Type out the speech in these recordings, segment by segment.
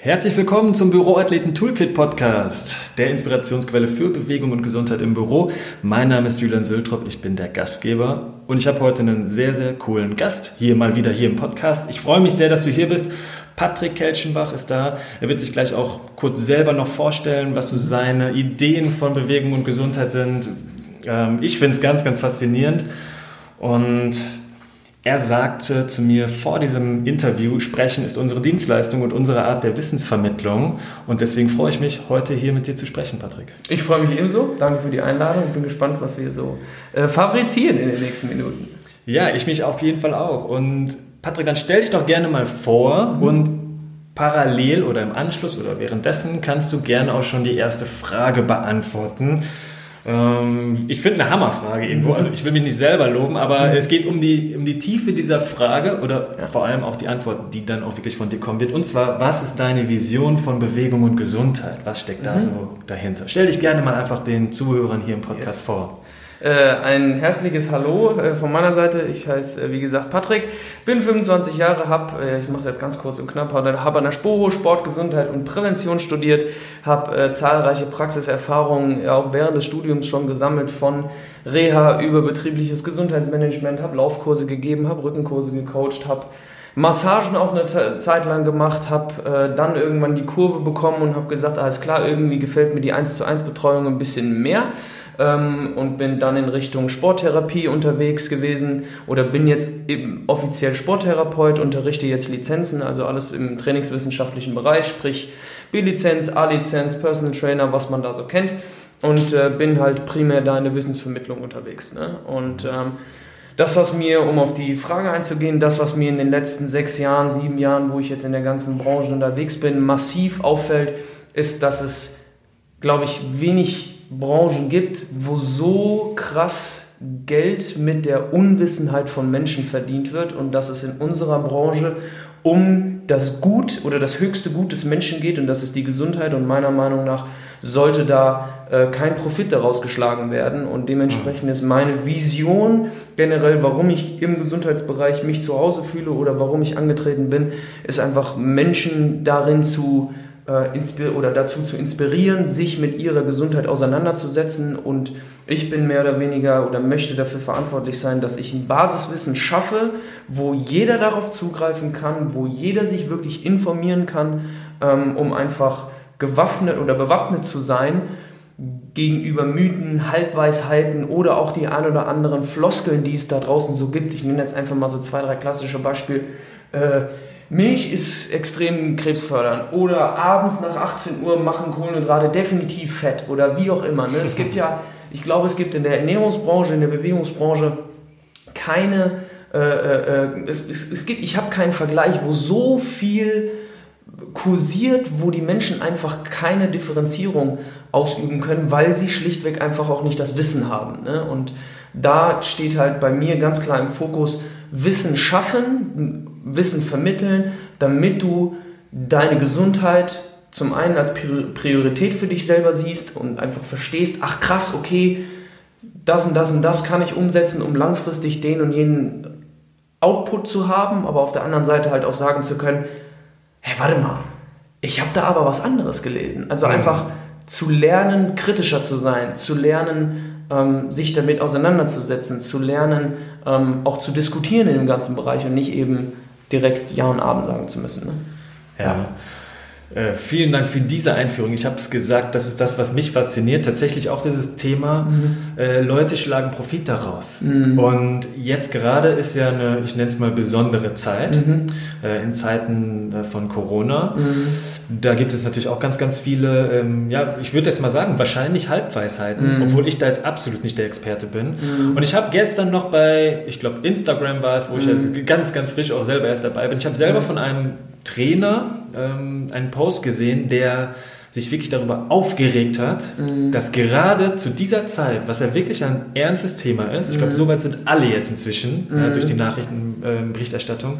Herzlich willkommen zum Büroathleten Toolkit Podcast, der Inspirationsquelle für Bewegung und Gesundheit im Büro. Mein Name ist Julian Sültrop, ich bin der Gastgeber und ich habe heute einen sehr, sehr coolen Gast hier mal wieder hier im Podcast. Ich freue mich sehr, dass du hier bist. Patrick Kelchenbach ist da. Er wird sich gleich auch kurz selber noch vorstellen, was so seine Ideen von Bewegung und Gesundheit sind. Ähm, ich finde es ganz, ganz faszinierend und er sagte zu mir vor diesem Interview, Sprechen ist unsere Dienstleistung und unsere Art der Wissensvermittlung. Und deswegen freue ich mich, heute hier mit dir zu sprechen, Patrick. Ich freue mich ebenso. Danke für die Einladung und bin gespannt, was wir so äh, fabrizieren in den nächsten Minuten. Ja, ich mich auf jeden Fall auch. Und Patrick, dann stell dich doch gerne mal vor mhm. und parallel oder im Anschluss oder währenddessen kannst du gerne auch schon die erste Frage beantworten. Ähm, ich finde eine Hammerfrage irgendwo. Also ich will mich nicht selber loben, aber es geht um die, um die Tiefe dieser Frage oder ja. vor allem auch die Antwort, die dann auch wirklich von dir kommen wird. Und zwar, was ist deine Vision von Bewegung und Gesundheit? Was steckt da mhm. so dahinter? Stell dich gerne mal einfach den Zuhörern hier im Podcast yes. vor. Äh, ein herzliches Hallo äh, von meiner Seite. Ich heiße, äh, wie gesagt, Patrick, bin 25 Jahre, habe, äh, ich mache es jetzt ganz kurz und knapp, habe an der Sporo Sport, Gesundheit und Prävention studiert, habe äh, zahlreiche Praxiserfahrungen auch während des Studiums schon gesammelt von Reha über betriebliches Gesundheitsmanagement, habe Laufkurse gegeben, habe Rückenkurse gecoacht, habe Massagen auch eine Zeit lang gemacht, habe äh, dann irgendwann die Kurve bekommen und habe gesagt, alles klar, irgendwie gefällt mir die 1 zu 1 Betreuung ein bisschen mehr ähm, und bin dann in Richtung Sporttherapie unterwegs gewesen oder bin jetzt eben offiziell Sporttherapeut, unterrichte jetzt Lizenzen, also alles im trainingswissenschaftlichen Bereich, sprich B-Lizenz, A-Lizenz, Personal Trainer, was man da so kennt und äh, bin halt primär da in der Wissensvermittlung unterwegs. Ne? Und ähm, das, was mir, um auf die Frage einzugehen, das, was mir in den letzten sechs Jahren, sieben Jahren, wo ich jetzt in der ganzen Branche unterwegs bin, massiv auffällt, ist, dass es, glaube ich, wenig Branchen gibt, wo so krass Geld mit der Unwissenheit von Menschen verdient wird und dass es in unserer Branche um das Gut oder das höchste Gut des Menschen geht und das ist die Gesundheit und meiner Meinung nach sollte da äh, kein Profit daraus geschlagen werden und dementsprechend ist meine Vision generell, warum ich im Gesundheitsbereich mich zu Hause fühle oder warum ich angetreten bin, ist einfach Menschen darin zu äh, oder dazu zu inspirieren, sich mit ihrer Gesundheit auseinanderzusetzen. Und ich bin mehr oder weniger oder möchte dafür verantwortlich sein, dass ich ein Basiswissen schaffe, wo jeder darauf zugreifen kann, wo jeder sich wirklich informieren kann, ähm, um einfach gewaffnet oder bewappnet zu sein gegenüber Mythen, Halbweisheiten oder auch die ein oder anderen Floskeln, die es da draußen so gibt. Ich nenne jetzt einfach mal so zwei, drei klassische Beispiele. Äh, Milch ist extrem krebsfördernd oder abends nach 18 Uhr machen Kohlenhydrate definitiv Fett oder wie auch immer. Ne? Es gibt ja, ich glaube, es gibt in der Ernährungsbranche, in der Bewegungsbranche keine, äh, äh, äh es, es, es, gibt, ich habe keinen Vergleich, wo so viel kursiert, wo die Menschen einfach keine Differenzierung ausüben können, weil sie schlichtweg einfach auch nicht das Wissen haben. Ne? Und da steht halt bei mir ganz klar im Fokus Wissen schaffen, Wissen vermitteln, damit du deine Gesundheit zum einen als Priorität für dich selber siehst und einfach verstehst, ach krass, okay, das und das und das kann ich umsetzen, um langfristig den und jenen Output zu haben, aber auf der anderen Seite halt auch sagen zu können, hey, warte mal, ich habe da aber was anderes gelesen. Also mhm. einfach zu lernen, kritischer zu sein, zu lernen, ähm, sich damit auseinanderzusetzen, zu lernen, ähm, auch zu diskutieren in dem ganzen Bereich und nicht eben direkt Ja und Abend sagen zu müssen. Ne? Ja. Äh, vielen Dank für diese Einführung. Ich habe es gesagt, das ist das, was mich fasziniert. Tatsächlich auch dieses Thema, mhm. äh, Leute schlagen Profit daraus. Mhm. Und jetzt gerade ist ja eine, ich nenne es mal, besondere Zeit, mhm. äh, in Zeiten äh, von Corona. Mhm. Da gibt es natürlich auch ganz, ganz viele, ähm, ja, ich würde jetzt mal sagen, wahrscheinlich Halbweisheiten, mhm. obwohl ich da jetzt absolut nicht der Experte bin. Mhm. Und ich habe gestern noch bei, ich glaube, Instagram war es, wo ich ja ganz, ganz frisch auch selber erst dabei bin. Ich habe selber von einem Trainer ähm, einen Post gesehen, der sich wirklich darüber aufgeregt hat, mhm. dass gerade zu dieser Zeit, was ja wirklich ein ernstes Thema ist, ich glaube, mhm. soweit sind alle jetzt inzwischen mhm. ja, durch die Nachrichtenberichterstattung,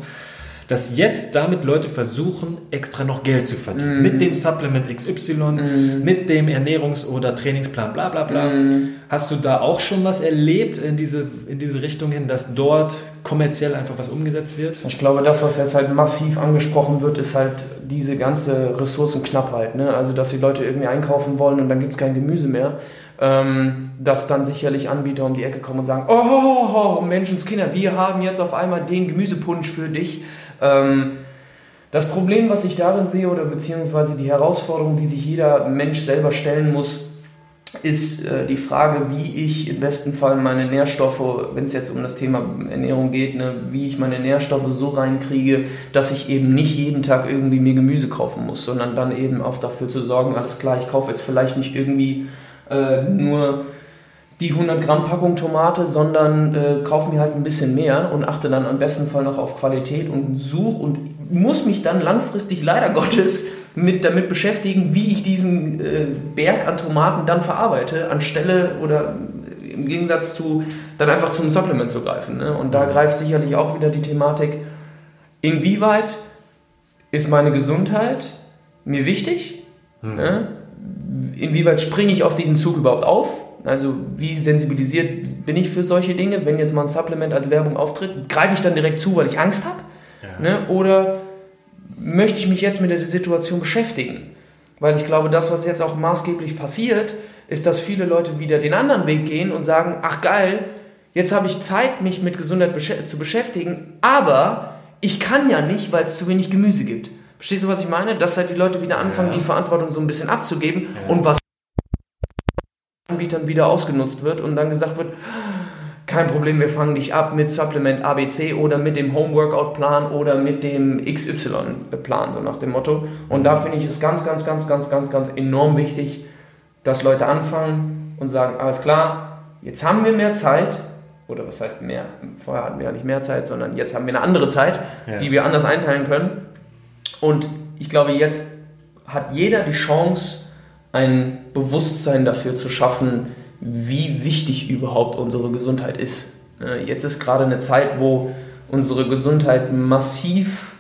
dass jetzt damit Leute versuchen, extra noch Geld zu verdienen. Mm. Mit dem Supplement XY, mm. mit dem Ernährungs- oder Trainingsplan, bla bla bla. Mm. Hast du da auch schon was erlebt in diese, in diese Richtung hin, dass dort kommerziell einfach was umgesetzt wird? Ich glaube, das, was jetzt halt massiv angesprochen wird, ist halt diese ganze Ressourcenknappheit. Ne? Also, dass die Leute irgendwie einkaufen wollen und dann gibt es kein Gemüse mehr ähm, dass dann sicherlich Anbieter um die Ecke kommen und sagen, oh Menschenskinder, wir haben jetzt auf einmal den Gemüsepunsch für dich. Ähm, das Problem, was ich darin sehe, oder beziehungsweise die Herausforderung, die sich jeder Mensch selber stellen muss, ist äh, die Frage, wie ich im besten Fall meine Nährstoffe, wenn es jetzt um das Thema Ernährung geht, ne, wie ich meine Nährstoffe so reinkriege, dass ich eben nicht jeden Tag irgendwie mir Gemüse kaufen muss, sondern dann eben auch dafür zu sorgen, alles klar, ich kaufe jetzt vielleicht nicht irgendwie äh, nur die 100 Gramm Packung Tomate, sondern äh, kaufe mir halt ein bisschen mehr und achte dann am besten Fall noch auf Qualität und suche und muss mich dann langfristig leider Gottes mit, damit beschäftigen, wie ich diesen äh, Berg an Tomaten dann verarbeite, anstelle oder im Gegensatz zu dann einfach zum Supplement zu greifen. Ne? Und da greift sicherlich auch wieder die Thematik, inwieweit ist meine Gesundheit mir wichtig? Mhm. Ne? inwieweit springe ich auf diesen Zug überhaupt auf? Also wie sensibilisiert bin ich für solche Dinge? Wenn jetzt mal ein Supplement als Werbung auftritt, greife ich dann direkt zu, weil ich Angst habe? Ja. Ne? Oder möchte ich mich jetzt mit der Situation beschäftigen? Weil ich glaube, das, was jetzt auch maßgeblich passiert, ist, dass viele Leute wieder den anderen Weg gehen und sagen, ach geil, jetzt habe ich Zeit, mich mit Gesundheit besch zu beschäftigen, aber ich kann ja nicht, weil es zu wenig Gemüse gibt. Verstehst du, was ich meine? Dass halt die Leute wieder anfangen, ja. die Verantwortung so ein bisschen abzugeben ja. und was Anbietern wieder ausgenutzt wird und dann gesagt wird, kein Problem, wir fangen dich ab mit Supplement ABC oder mit dem Home Workout Plan oder mit dem XY Plan, so nach dem Motto. Und da finde ich es ganz, ganz, ganz, ganz, ganz, ganz enorm wichtig, dass Leute anfangen und sagen, alles klar, jetzt haben wir mehr Zeit, oder was heißt mehr? Vorher hatten wir ja nicht mehr Zeit, sondern jetzt haben wir eine andere Zeit, ja. die wir anders einteilen können. Und ich glaube, jetzt hat jeder die Chance, ein Bewusstsein dafür zu schaffen, wie wichtig überhaupt unsere Gesundheit ist. Ne, jetzt ist gerade eine Zeit, wo unsere Gesundheit massiv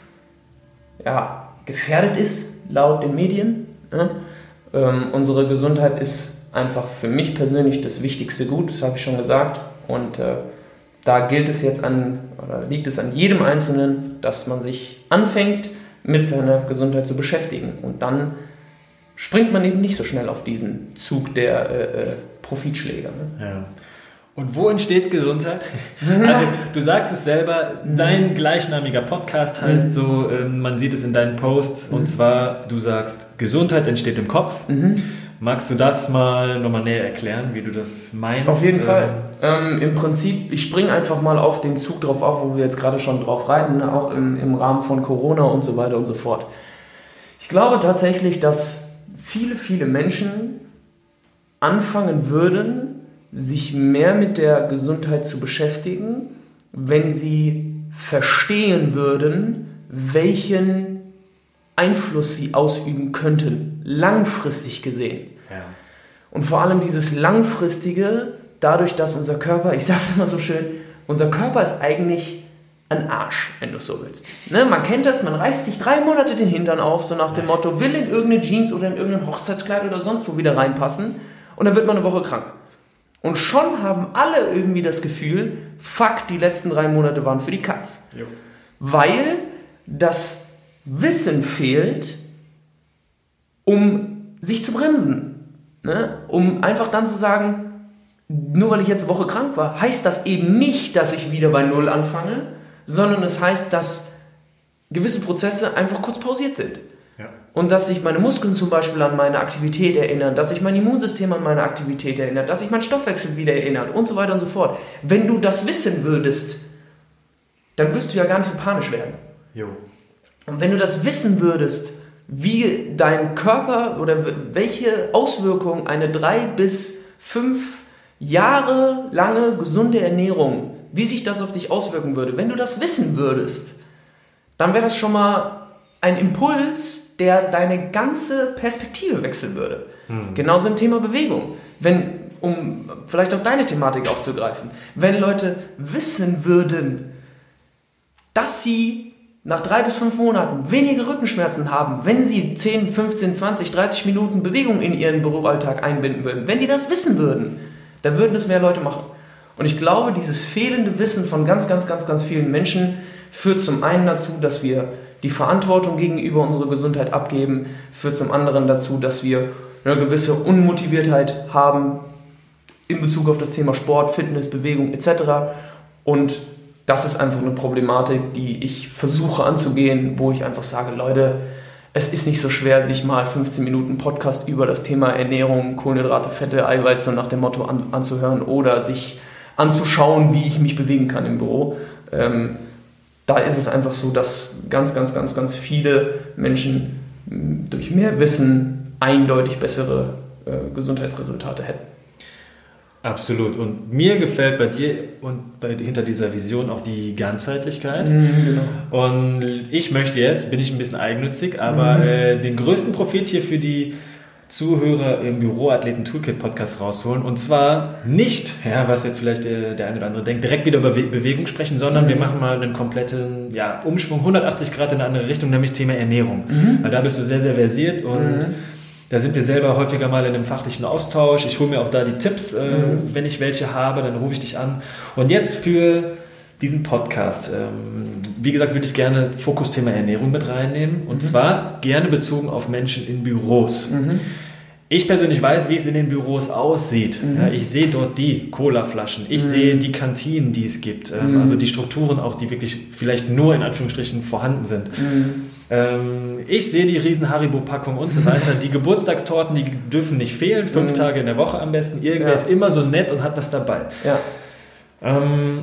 ja, gefährdet ist, laut den Medien. Ne? Ähm, unsere Gesundheit ist einfach für mich persönlich das wichtigste Gut, das habe ich schon gesagt. Und äh, da gilt es jetzt an, oder liegt es an jedem Einzelnen, dass man sich anfängt, mit seiner Gesundheit zu beschäftigen. Und dann springt man eben nicht so schnell auf diesen Zug der äh, äh Profitschläger. Ne? Ja. Und wo entsteht Gesundheit? Also du sagst es selber, dein gleichnamiger Podcast heißt so, ähm, man sieht es in deinen Posts, und zwar du sagst, Gesundheit entsteht im Kopf. Mhm. Magst du das mal nochmal näher erklären, wie du das meinst? Auf jeden Fall. Ähm, Im Prinzip, ich springe einfach mal auf den Zug drauf auf, wo wir jetzt gerade schon drauf reiten, ne? auch im, im Rahmen von Corona und so weiter und so fort. Ich glaube tatsächlich, dass viele, viele Menschen anfangen würden, sich mehr mit der Gesundheit zu beschäftigen, wenn sie verstehen würden, welchen Einfluss sie ausüben könnten, langfristig gesehen. Ja. Und vor allem dieses langfristige, dadurch, dass unser Körper, ich sage es immer so schön, unser Körper ist eigentlich ein Arsch, wenn du es so willst. Ne? Man kennt das, man reißt sich drei Monate den Hintern auf, so nach dem Motto, will in irgendeine Jeans oder in irgendein Hochzeitskleid oder sonst wo wieder reinpassen und dann wird man eine Woche krank. Und schon haben alle irgendwie das Gefühl, fuck, die letzten drei Monate waren für die Katz. Jo. Weil das Wissen fehlt, um sich zu bremsen. Ne? Um einfach dann zu sagen, nur weil ich jetzt eine Woche krank war, heißt das eben nicht, dass ich wieder bei Null anfange, sondern es heißt, dass gewisse Prozesse einfach kurz pausiert sind. Ja. Und dass sich meine Muskeln zum Beispiel an meine Aktivität erinnern, dass sich mein Immunsystem an meine Aktivität erinnert, dass sich mein Stoffwechsel wieder erinnert und so weiter und so fort. Wenn du das wissen würdest, dann wirst du ja gar nicht so panisch werden. Jo. Und wenn du das wissen würdest, wie dein Körper oder welche Auswirkungen eine drei bis fünf Jahre lange gesunde Ernährung, wie sich das auf dich auswirken würde, wenn du das wissen würdest, dann wäre das schon mal ein Impuls, der deine ganze Perspektive wechseln würde. Hm. Genauso im Thema Bewegung. Wenn, um vielleicht auch deine Thematik aufzugreifen, wenn Leute wissen würden, dass sie nach drei bis fünf Monaten weniger Rückenschmerzen haben, wenn sie 10, 15, 20, 30 Minuten Bewegung in ihren Büroalltag einbinden würden, wenn die das wissen würden, dann würden es mehr Leute machen. Und ich glaube, dieses fehlende Wissen von ganz, ganz, ganz, ganz vielen Menschen führt zum einen dazu, dass wir die Verantwortung gegenüber unserer Gesundheit abgeben, führt zum anderen dazu, dass wir eine gewisse Unmotiviertheit haben in Bezug auf das Thema Sport, Fitness, Bewegung etc. Und das ist einfach eine Problematik, die ich versuche anzugehen, wo ich einfach sage, Leute, es ist nicht so schwer, sich mal 15 Minuten Podcast über das Thema Ernährung, Kohlenhydrate, Fette, Eiweiß so nach dem Motto an, anzuhören oder sich anzuschauen, wie ich mich bewegen kann im Büro. Ähm, da ist es einfach so, dass ganz, ganz, ganz, ganz viele Menschen durch mehr Wissen eindeutig bessere äh, Gesundheitsresultate hätten. Absolut. Und mir gefällt bei dir und bei, hinter dieser Vision auch die Ganzheitlichkeit. Mhm, genau. Und ich möchte jetzt, bin ich ein bisschen eigennützig, aber mhm. äh, den größten Profit hier für die Zuhörer im Büroathleten Toolkit Podcast rausholen. Und zwar nicht, ja, was jetzt vielleicht der, der eine oder andere denkt, direkt wieder über Bewegung sprechen, sondern mhm. wir machen mal einen kompletten ja, Umschwung, 180 Grad in eine andere Richtung, nämlich Thema Ernährung. Mhm. Weil da bist du sehr, sehr versiert und mhm. Da sind wir selber häufiger mal in einem fachlichen Austausch. Ich hole mir auch da die Tipps, äh, mhm. wenn ich welche habe, dann rufe ich dich an. Und jetzt für diesen Podcast, ähm, wie gesagt, würde ich gerne Fokusthema Ernährung mit reinnehmen. Und mhm. zwar gerne bezogen auf Menschen in Büros. Mhm. Ich persönlich weiß, wie es in den Büros aussieht. Mhm. Ja, ich sehe dort die Colaflaschen, ich mhm. sehe die Kantinen, die es gibt, ähm, mhm. also die Strukturen auch, die wirklich vielleicht nur in Anführungsstrichen vorhanden sind. Mhm. Ähm, ich sehe die riesen Haribo-Packung und so weiter. Die Geburtstagstorten, die dürfen nicht fehlen, fünf mhm. Tage in der Woche am besten. Irgendwer ja. ist immer so nett und hat was dabei. Ja. Ähm,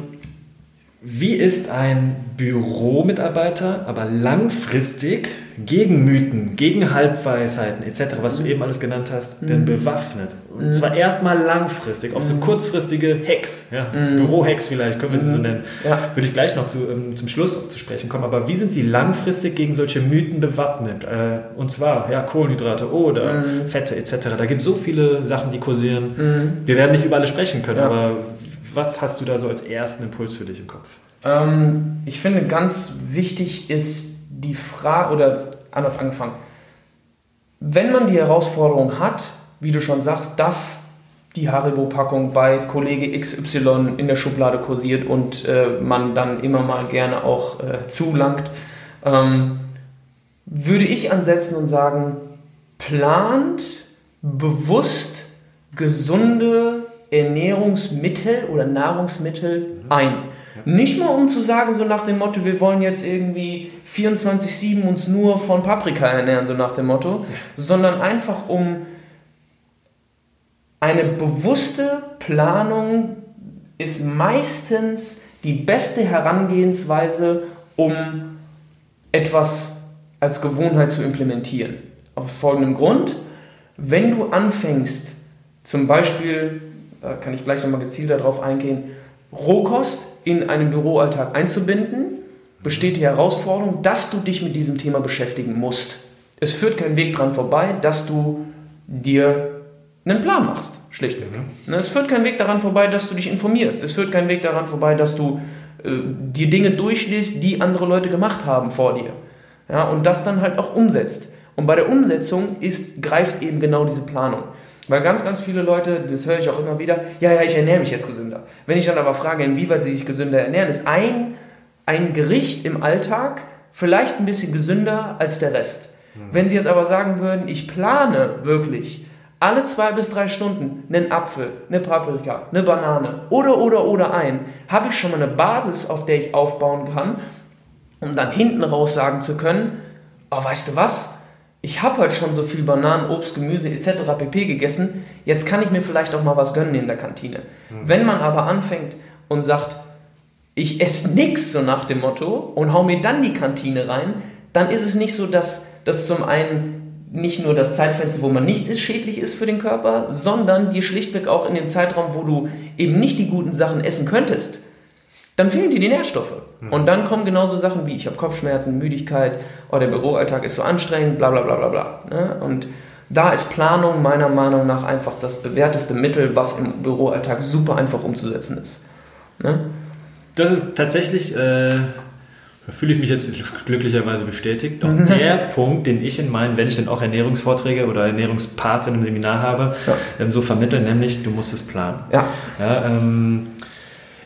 wie ist ein Büromitarbeiter aber langfristig gegen Mythen, gegen Halbweisheiten etc., was du mhm. eben alles genannt hast, mhm. denn bewaffnet? Und mhm. zwar erstmal langfristig, auf so mhm. kurzfristige Hacks, ja, mhm. Bürohacks vielleicht, können wir sie so mhm. nennen. Ja. Würde ich gleich noch zu, ähm, zum Schluss zu sprechen kommen. Aber wie sind sie langfristig gegen solche Mythen bewaffnet? Äh, und zwar ja, Kohlenhydrate oder Fette etc. Da gibt es so viele Sachen, die kursieren. Wir werden nicht über alle sprechen können, ja. aber was hast du da so als ersten Impuls für dich im Kopf? Ähm, ich finde, ganz wichtig ist die Frage, oder anders angefangen, wenn man die Herausforderung hat, wie du schon sagst, dass die Haribo-Packung bei Kollege XY in der Schublade kursiert und äh, man dann immer mal gerne auch äh, zulangt, ähm, würde ich ansetzen und sagen, plant bewusst gesunde Ernährungsmittel oder Nahrungsmittel ein. Nicht mal um zu sagen, so nach dem Motto, wir wollen jetzt irgendwie 24-7 uns nur von Paprika ernähren, so nach dem Motto, sondern einfach um eine bewusste Planung ist meistens die beste Herangehensweise, um etwas als Gewohnheit zu implementieren. Aus folgendem Grund, wenn du anfängst, zum Beispiel da kann ich gleich nochmal gezielt darauf eingehen, Rohkost in einen Büroalltag einzubinden, besteht die Herausforderung, dass du dich mit diesem Thema beschäftigen musst. Es führt kein Weg dran vorbei, dass du dir einen Plan machst, schlichtweg. Mhm. Ne, es führt kein Weg daran vorbei, dass du dich informierst. Es führt kein Weg daran vorbei, dass du äh, dir Dinge durchliest, die andere Leute gemacht haben vor dir. Ja, und das dann halt auch umsetzt. Und bei der Umsetzung ist, greift eben genau diese Planung. Weil ganz, ganz viele Leute, das höre ich auch immer wieder, ja, ja, ich ernähre mich jetzt gesünder. Wenn ich dann aber frage, inwieweit sie sich gesünder ernähren, ist ein, ein Gericht im Alltag vielleicht ein bisschen gesünder als der Rest. Mhm. Wenn sie jetzt aber sagen würden, ich plane wirklich alle zwei bis drei Stunden einen Apfel, eine Paprika, eine Banane oder, oder, oder ein, habe ich schon mal eine Basis, auf der ich aufbauen kann, um dann hinten raus sagen zu können, oh, weißt du was, ich habe heute schon so viel Bananen, Obst, Gemüse etc. pp. gegessen, jetzt kann ich mir vielleicht auch mal was gönnen in der Kantine. Mhm. Wenn man aber anfängt und sagt, ich esse nichts so nach dem Motto und hau mir dann die Kantine rein, dann ist es nicht so, dass das zum einen nicht nur das Zeitfenster, wo man nichts isst, schädlich ist für den Körper, sondern dir schlichtweg auch in dem Zeitraum, wo du eben nicht die guten Sachen essen könntest, dann fehlen dir die Nährstoffe. Mhm. Und dann kommen genauso Sachen wie, ich habe Kopfschmerzen, Müdigkeit, oh, der Büroalltag ist so anstrengend, bla bla bla bla bla. Ne? Und da ist Planung meiner Meinung nach einfach das bewährteste Mittel, was im Büroalltag super einfach umzusetzen ist. Ne? Das ist tatsächlich, äh, fühle ich mich jetzt glücklicherweise bestätigt. Doch der Punkt, den ich in meinen, wenn ich denn auch Ernährungsvorträge oder Ernährungsparts in einem Seminar habe, ja. ähm, so vermittle, nämlich du musst es planen. Ja. ja ähm,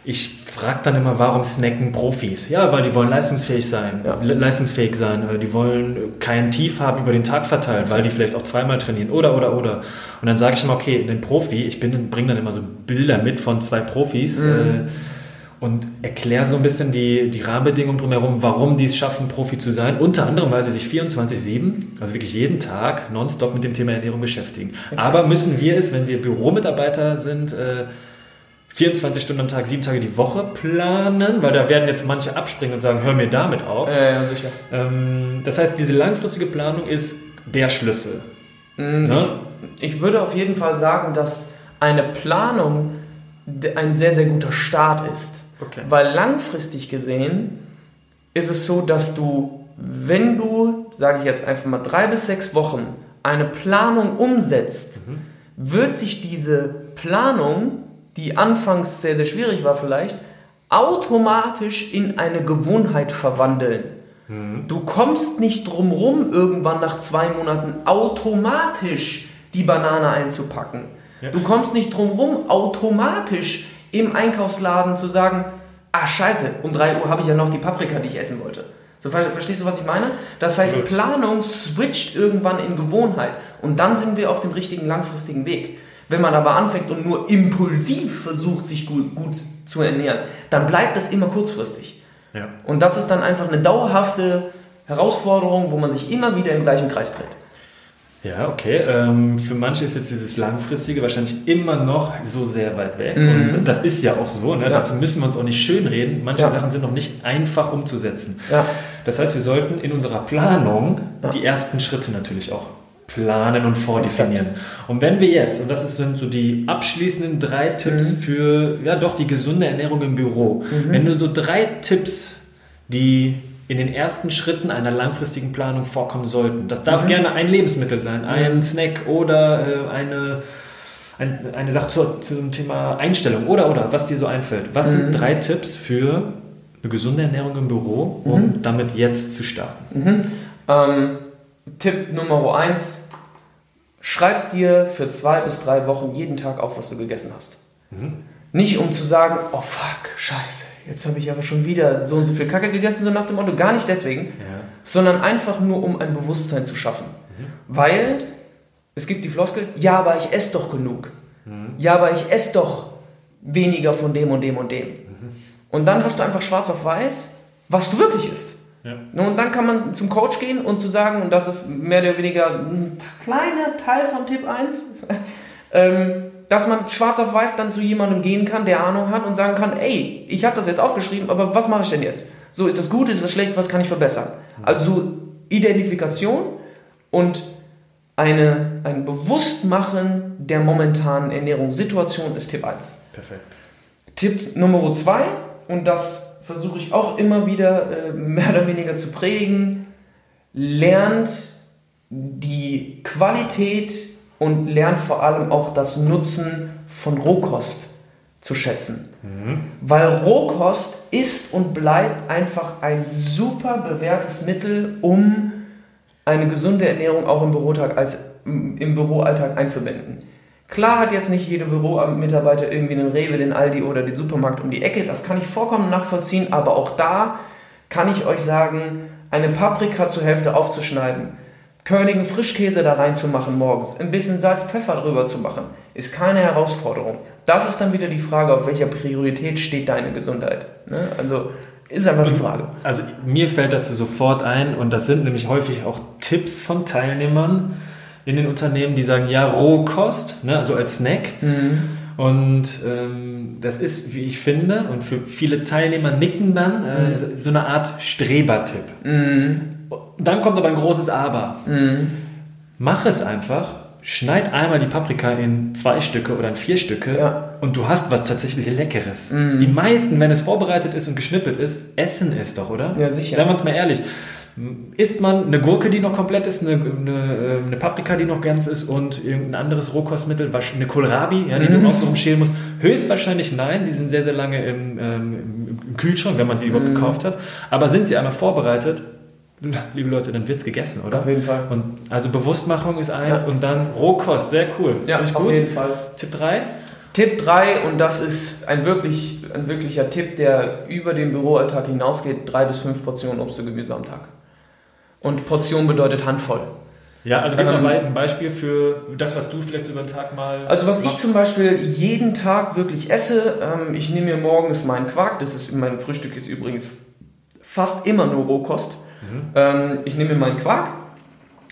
ich frage dann immer, warum snacken Profis? Ja, weil die wollen leistungsfähig sein, ja. leistungsfähig sein. Die wollen kein Tief haben über den Tag verteilt, weil die vielleicht auch zweimal trainieren oder oder oder. Und dann sage ich immer, okay, den Profi, ich bringe dann immer so Bilder mit von zwei Profis. Mhm. Äh, und erkläre so ein bisschen die, die Rahmenbedingungen drumherum, warum die es schaffen, Profi zu sein. Unter anderem, weil sie sich 24-7, also wirklich jeden Tag, nonstop mit dem Thema Ernährung beschäftigen. Exakt. Aber müssen wir es, wenn wir Büromitarbeiter sind, äh, 24 Stunden am Tag, sieben Tage die Woche planen, weil da werden jetzt manche abspringen und sagen, hör mir damit auf. Ja, ja sicher. Ähm, das heißt, diese langfristige Planung ist der Schlüssel. Mhm, ne? ich, ich würde auf jeden Fall sagen, dass eine Planung ein sehr, sehr guter Start ist. Okay. Weil langfristig gesehen ist es so, dass du, wenn du, sage ich jetzt einfach mal, drei bis sechs Wochen eine Planung umsetzt, mhm. wird sich diese Planung, die anfangs sehr, sehr schwierig war vielleicht, automatisch in eine Gewohnheit verwandeln. Mhm. Du kommst nicht drum rum, irgendwann nach zwei Monaten automatisch die Banane einzupacken. Ja. Du kommst nicht drum rum, automatisch im Einkaufsladen zu sagen, ah scheiße, um 3 Uhr habe ich ja noch die Paprika, die ich essen wollte. So, verstehst du, was ich meine? Das heißt, Planung switcht irgendwann in Gewohnheit und dann sind wir auf dem richtigen langfristigen Weg. Wenn man aber anfängt und nur impulsiv versucht, sich gut, gut zu ernähren, dann bleibt das immer kurzfristig. Ja. Und das ist dann einfach eine dauerhafte Herausforderung, wo man sich immer wieder im gleichen Kreis dreht. Ja, okay. Ähm, für manche ist jetzt dieses Langfristige wahrscheinlich immer noch so sehr weit weg. Mhm. Und das ist ja auch so. Ne? Ja. Dazu müssen wir uns auch nicht schönreden. Manche ja. Sachen sind noch nicht einfach umzusetzen. Ja. Das heißt, wir sollten in unserer Planung die ersten Schritte natürlich auch planen und vordefinieren. Und wenn wir jetzt, und das sind so die abschließenden drei Tipps mhm. für ja doch die gesunde Ernährung im Büro, mhm. wenn du so drei Tipps, die in den ersten Schritten einer langfristigen Planung vorkommen sollten. Das darf mhm. gerne ein Lebensmittel sein, ein mhm. Snack oder äh, eine, ein, eine Sache zur, zum Thema Einstellung oder oder was dir so einfällt. Was mhm. sind drei Tipps für eine gesunde Ernährung im Büro, um mhm. damit jetzt zu starten? Mhm. Ähm, Tipp Nummer eins: Schreib dir für zwei bis drei Wochen jeden Tag auf, was du gegessen hast. Mhm. Nicht um zu sagen, oh fuck, scheiße, jetzt habe ich aber schon wieder so und so viel Kacke gegessen, so nach dem Motto, gar nicht deswegen, ja. sondern einfach nur, um ein Bewusstsein zu schaffen. Mhm. Weil es gibt die Floskel, ja, aber ich esse doch genug. Mhm. Ja, aber ich esse doch weniger von dem und dem und dem. Mhm. Und dann hast du einfach schwarz auf weiß, was du wirklich isst. Ja. Und dann kann man zum Coach gehen und zu sagen, und das ist mehr oder weniger ein kleiner Teil von Tipp 1, ähm, dass man schwarz auf weiß dann zu jemandem gehen kann, der Ahnung hat und sagen kann, ey, ich habe das jetzt aufgeschrieben, aber was mache ich denn jetzt? So, ist das gut, ist das schlecht, was kann ich verbessern? Also Identifikation und eine, ein Bewusstmachen der momentanen Ernährungssituation ist Tipp 1. Perfekt. Tipp Nummer 2, und das versuche ich auch immer wieder äh, mehr oder weniger zu predigen, lernt die Qualität und lernt vor allem auch das Nutzen von Rohkost zu schätzen. Mhm. Weil Rohkost ist und bleibt einfach ein super bewährtes Mittel, um eine gesunde Ernährung auch im, Bürotag als, im Büroalltag einzubinden. Klar hat jetzt nicht jeder Büromitarbeiter irgendwie einen Rewe, den Aldi oder den Supermarkt um die Ecke, das kann ich vollkommen nachvollziehen, aber auch da kann ich euch sagen, eine Paprika zur Hälfte aufzuschneiden, körnigen Frischkäse da reinzumachen morgens, ein bisschen Salz, Pfeffer drüber zu machen, ist keine Herausforderung. Das ist dann wieder die Frage, auf welcher Priorität steht deine Gesundheit. Ne? Also ist einfach die Frage. Also mir fällt dazu sofort ein, und das sind nämlich häufig auch Tipps von Teilnehmern in den Unternehmen, die sagen, ja, Rohkost, ne, also als Snack. Mhm. Und ähm, das ist, wie ich finde, und für viele Teilnehmer nicken dann, äh, mhm. so eine Art Strebertipp. Mhm. Dann kommt aber ein großes Aber. Mhm. Mach es einfach, schneid einmal die Paprika in zwei Stücke oder in vier Stücke ja. und du hast was tatsächlich Leckeres. Mhm. Die meisten, wenn es vorbereitet ist und geschnippelt ist, essen es doch, oder? Ja, sicher. Seien wir uns mal ehrlich. Isst man eine Gurke, die noch komplett ist, eine, eine, eine, Paprika, die noch ganz ist und irgendein anderes Rohkostmittel, eine Kohlrabi, ja, die mhm. du auch so umschälen musst? Höchstwahrscheinlich nein, sie sind sehr, sehr lange im, ähm, im Kühlschrank, wenn man sie überhaupt gekauft hat. Aber sind sie einmal vorbereitet, liebe Leute, dann wird es gegessen, oder? Auf jeden Fall. Und also Bewusstmachung ist eins Ja. und dann Rohkost, sehr cool. Ja, auf gut. jeden Fall. Tipp 3? Tipp 3, und das ist ein, wirklich, ein wirklicher Tipp, der über den Büroalltag hinausgeht, drei bis fünf Portionen Obst und Gemüse am Tag. Und Portion bedeutet Handvoll. Ja, also gib Ähm, mal ein Beispiel für das, was du vielleicht über den Tag mal. Also was ich machst. zum Beispiel jeden Tag wirklich esse, ähm, ich nehme mir morgens meinen Quark, das ist mein Frühstück ist übrigens fast immer nur Rohkost. Ähm, ich nehme mir meinen Quark,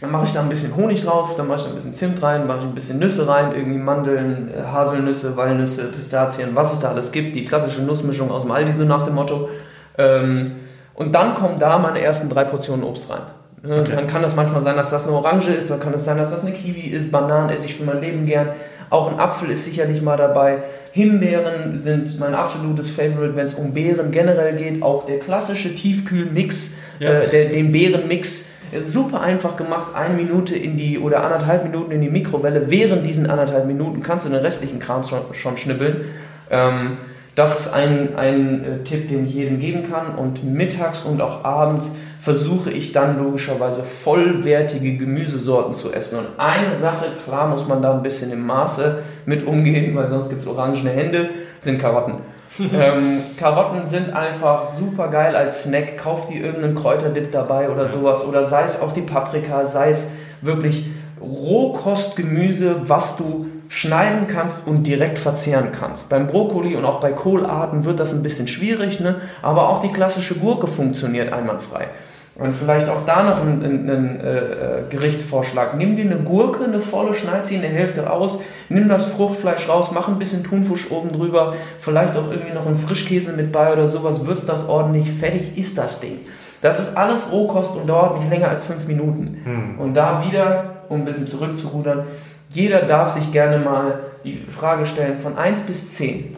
dann mache ich da ein bisschen Honig drauf, dann mache ich da ein bisschen Zimt rein, mache ich ein bisschen Nüsse rein, irgendwie Mandeln, äh, Haselnüsse, Walnüsse, Pistazien, was es da alles gibt, die klassische Nussmischung aus dem Aldi so nach dem Motto. Ähm, und dann kommen da meine ersten drei Portionen Obst rein. Ne, Okay. Dann kann das manchmal sein, dass das eine Orange ist, dann kann es sein, dass das eine Kiwi ist, Bananen esse ich für mein Leben gern. Auch ein Apfel ist sicherlich mal dabei. Himbeeren sind mein absolutes Favorite, wenn es um Beeren generell geht. Auch der klassische Tiefkühlmix, Ja. äh, der, den Beerenmix, ist super einfach gemacht. Eine Minute in die oder anderthalb Minuten in die Mikrowelle. Während diesen anderthalb Minuten kannst du den restlichen Kram schon, schon schnibbeln. Ähm, das ist ein, ein äh, Tipp, den ich jedem geben kann. Und mittags und auch abends versuche ich dann logischerweise vollwertige Gemüsesorten zu essen. Und eine Sache, klar muss man da ein bisschen im Maße mit umgehen, weil sonst gibt es orangene Hände, sind Karotten. ähm, Karotten sind einfach super geil als Snack. Kauf dir irgendeinen Kräuterdip dabei oder sowas. Oder sei es auch die Paprika, sei es wirklich Rohkostgemüse, was du schneiden kannst und direkt verzehren kannst. Beim Brokkoli und auch bei Kohlarten wird das ein bisschen schwierig, ne? aber auch die klassische Gurke funktioniert einwandfrei. Und vielleicht auch da noch ein, ein, ein äh, äh, Gerichtsvorschlag. Nimm dir eine Gurke, eine volle, schneid sie in der Hälfte aus, nimm das Fruchtfleisch raus, mach ein bisschen Thunfisch oben drüber, vielleicht auch irgendwie noch einen Frischkäse mit bei oder sowas, würzt das ordentlich, fertig ist das Ding. Das ist alles Rohkost und dauert nicht länger als fünf Minuten. Und da wieder, um ein bisschen zurückzurudern, jeder darf sich gerne mal die Frage stellen von 1 bis 10.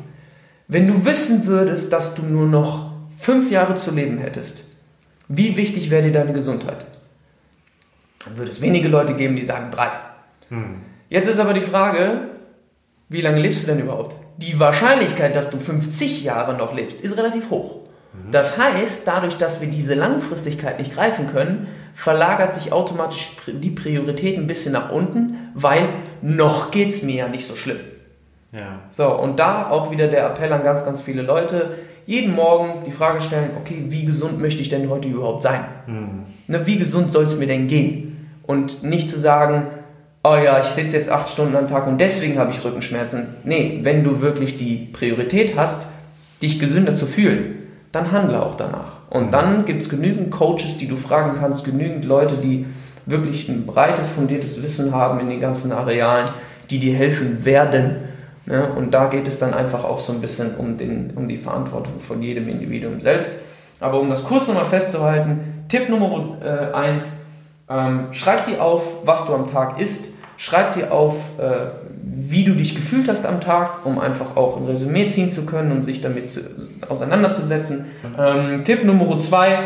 Wenn du wissen würdest, dass du nur noch fünf Jahre zu leben hättest, wie wichtig wäre dir deine Gesundheit? Dann würde es wenige Leute geben, die sagen drei. Jetzt ist aber die Frage, wie lange lebst du denn überhaupt? Die Wahrscheinlichkeit, dass du 50 Jahre noch lebst, ist relativ hoch. Das heißt, dadurch, dass wir diese Langfristigkeit nicht greifen können, verlagert sich automatisch die Priorität ein bisschen nach unten, weil noch geht es mir ja nicht so schlimm. Ja. So, und da auch wieder der Appell an ganz, ganz viele Leute, jeden Morgen die Frage stellen, okay, wie gesund möchte ich denn heute überhaupt sein? Ne, wie gesund soll es mir denn gehen? Und nicht zu sagen, oh ja, ich sitze jetzt acht Stunden am Tag und deswegen habe ich Rückenschmerzen. Nee, wenn du wirklich die Priorität hast, dich gesünder zu fühlen, dann handle auch danach. Und dann gibt es genügend Coaches, die du fragen kannst, genügend Leute, die wirklich ein breites, fundiertes Wissen haben in den ganzen Arealen, die dir helfen werden. Ne? Und da geht es dann einfach auch so ein bisschen um, den, um die Verantwortung von jedem Individuum selbst. Aber um das kurz nochmal festzuhalten, Tipp Nummer 1, ähm, schreib dir auf, was du am Tag isst, schreib dir auf, äh, wie du dich gefühlt hast am Tag, um einfach auch ein Resümee ziehen zu können, um sich damit zu, auseinanderzusetzen. Ähm, Tipp Nummer 2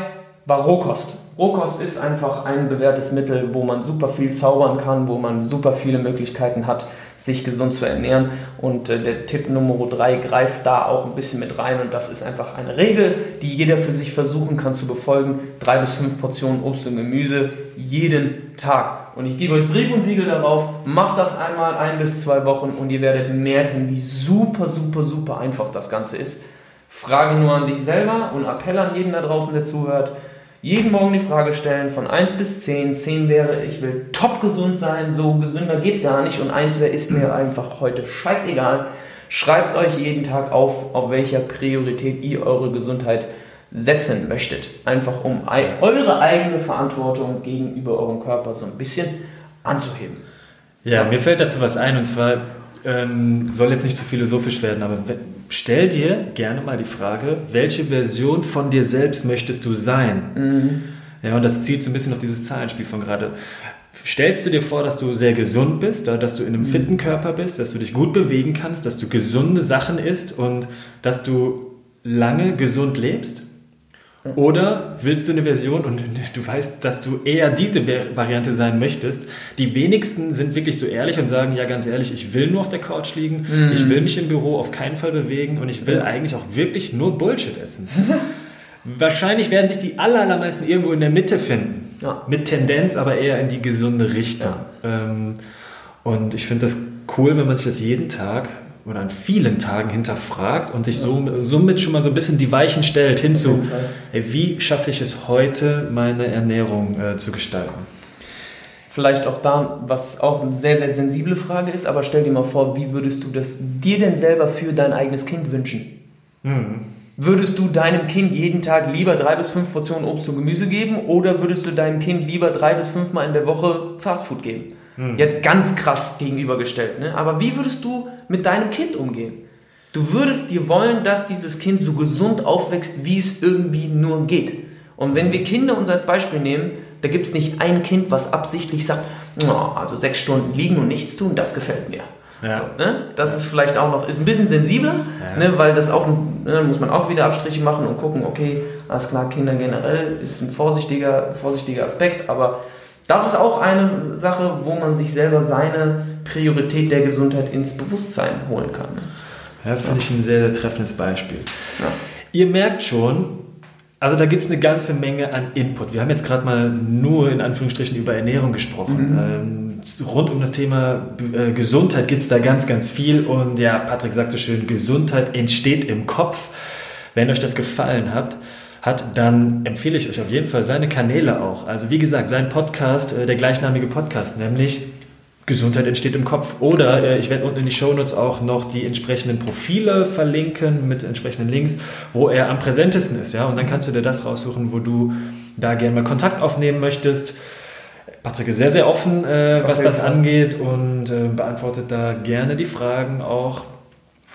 war Rohkost. Rohkost ist einfach ein bewährtes Mittel, wo man super viel zaubern kann, wo man super viele Möglichkeiten hat, sich gesund zu ernähren. Und äh, der Tipp Nummer 3 greift da auch ein bisschen mit rein und das ist einfach eine Regel, die jeder für sich versuchen kann zu befolgen. Drei bis fünf Portionen Obst und Gemüse jeden Tag. Und ich gebe euch Brief und Siegel darauf, macht das einmal ein bis zwei Wochen und ihr werdet merken, wie super, super, super einfach das Ganze ist. Frage nur an dich selber und Appell an jeden da draußen, der zuhört. Jeden Morgen die Frage stellen von 1 bis 10. 10 wäre, ich will top gesund sein, so gesünder geht's gar nicht. Und 1 wäre, ist mir einfach heute scheißegal. Schreibt euch jeden Tag auf, auf welcher Priorität ihr eure Gesundheit setzen möchtet. Einfach um eure eigene Verantwortung gegenüber eurem Körper so ein bisschen anzuheben. Ja, mir fällt dazu was ein und zwar ähm, soll jetzt nicht zu philosophisch werden, aber stell dir gerne mal die Frage, welche Version von dir selbst möchtest du sein? Ja, und das zielt so ein bisschen auf dieses Zahlenspiel von gerade. Stellst du dir vor, dass du sehr gesund bist, da- dass du in einem fitten Körper bist, dass du dich gut bewegen kannst, dass du gesunde Sachen isst und dass du lange gesund lebst? Oder willst du eine Version und du weißt, dass du eher diese Variante sein möchtest? Die wenigsten sind wirklich so ehrlich und sagen, ja ganz ehrlich, ich will nur auf der Couch liegen, mm. ich will mich im Büro auf keinen Fall bewegen und ich will eigentlich auch wirklich nur Bullshit essen. Wahrscheinlich werden sich die allermeisten irgendwo in der Mitte finden. Ja. Mit Tendenz aber eher in die gesunde Richtung. Ja. Ähm, und ich finde das cool, wenn man sich das jeden Tag oder an vielen Tagen hinterfragt und sich so, somit schon mal so ein bisschen die Weichen stellt hinzu, ey, wie schaffe ich es heute, meine Ernährung äh, zu gestalten. Vielleicht auch da, was auch eine sehr, sehr sensible Frage ist, aber stell dir mal vor, wie würdest du das dir denn selber für dein eigenes Kind wünschen? Mhm. Würdest du deinem Kind jeden Tag lieber drei bis fünf Portionen Obst und Gemüse geben oder würdest du deinem Kind lieber drei bis fünf Mal in der Woche Fastfood geben? Hm. Jetzt ganz krass gegenübergestellt. Ne? Aber wie würdest du mit deinem Kind umgehen? Du würdest dir wollen, dass dieses Kind so gesund aufwächst, wie es irgendwie nur geht. Und wenn wir Kinder uns als Beispiel nehmen, da gibt es nicht ein Kind, was absichtlich sagt, oh, also sechs Stunden liegen und nichts tun, das gefällt mir. Ja. So, ne? Das ist vielleicht auch noch, ist ein bisschen sensibler, ja. ne? weil das auch, ne, muss man auch wieder Abstriche machen und gucken, okay, alles klar, Kinder generell ist ein vorsichtiger, vorsichtiger Aspekt, aber das ist auch eine Sache, wo man sich selber seine Priorität der Gesundheit ins Bewusstsein holen kann. Ja, finde ja. ich ein sehr, sehr treffendes Beispiel. Ja. Ihr merkt schon, also da gibt es eine ganze Menge an Input. Wir haben jetzt gerade mal nur in Anführungsstrichen über Ernährung gesprochen. Mhm. Ähm, rund um das Thema äh, Gesundheit gibt es da ganz, ganz viel. Und ja, Patrick sagte schön, Gesundheit entsteht im Kopf. Wenn euch das gefallen hat, hat, dann empfehle ich euch auf jeden Fall seine Kanäle auch. Also wie gesagt, sein Podcast, äh, der gleichnamige Podcast, nämlich Gesundheit entsteht im Kopf. Oder äh, ich werde unten in die Shownotes auch noch die entsprechenden Profile verlinken mit entsprechenden Links, wo er am präsentesten ist. Ja? Und dann kannst du dir das raussuchen, wo du da gerne mal Kontakt aufnehmen möchtest. Patrick ist sehr, sehr offen, äh, was das angeht und äh, beantwortet da gerne die Fragen auch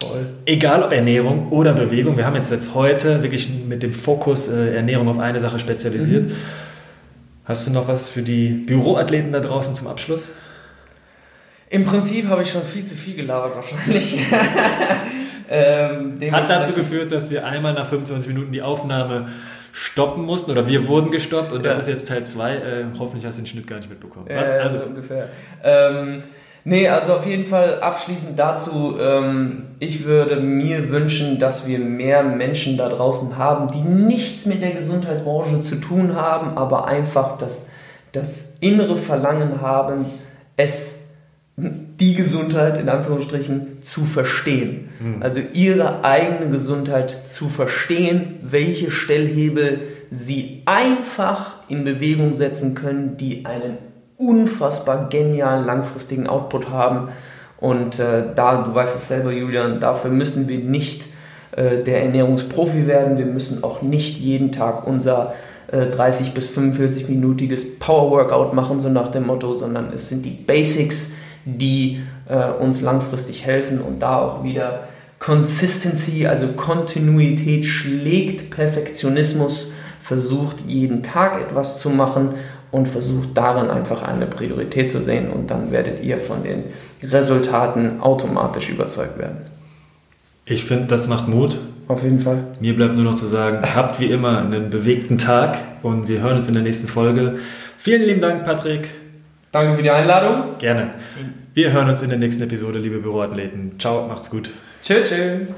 Voll. Egal ob Ernährung oder Bewegung. Wir haben jetzt, jetzt heute wirklich mit dem Fokus äh, Ernährung auf eine Sache spezialisiert. Mhm. Hast du noch was für die Büroathleten da draußen zum Abschluss? Im Prinzip habe ich schon viel zu viel gelabert wahrscheinlich. ähm, Hat dazu geführt, dass wir einmal nach 25 Minuten die Aufnahme stoppen mussten oder wir wurden gestoppt und das ja. ist jetzt Teil 2. Äh, hoffentlich hast du den Schnitt gar nicht mitbekommen. Ja, also ungefähr. Ähm, Nee, also auf jeden Fall abschließend dazu, ähm, ich würde mir wünschen, dass wir mehr Menschen da draußen haben, die nichts mit der Gesundheitsbranche zu tun haben, aber einfach das, das innere Verlangen haben, es, die Gesundheit in Anführungsstrichen zu verstehen. Mhm. Also ihre eigene Gesundheit zu verstehen, welche Stellhebel sie einfach in Bewegung setzen können, die einen unfassbar genialen langfristigen Output haben. Und äh, da, du weißt es selber, Julian, dafür müssen wir nicht äh, der Ernährungsprofi werden. Wir müssen auch nicht jeden Tag unser äh, 30 bis 45-minütiges Power-Workout machen, so nach dem Motto, sondern es sind die Basics, die äh, uns langfristig helfen und da auch wieder Consistency, also Kontinuität schlägt Perfektionismus, versucht jeden Tag etwas zu machen und versucht darin einfach eine Priorität zu sehen und dann werdet ihr von den Resultaten automatisch überzeugt werden. Ich finde, das macht Mut. Auf jeden Fall. Mir bleibt nur noch zu sagen, habt wie immer einen bewegten Tag und wir hören uns in der nächsten Folge. Vielen lieben Dank, Patrick. Danke für die Einladung. Gerne. Wir hören uns in der nächsten Episode, liebe Büroathleten. Ciao, macht's gut. Tschüss. tschüss.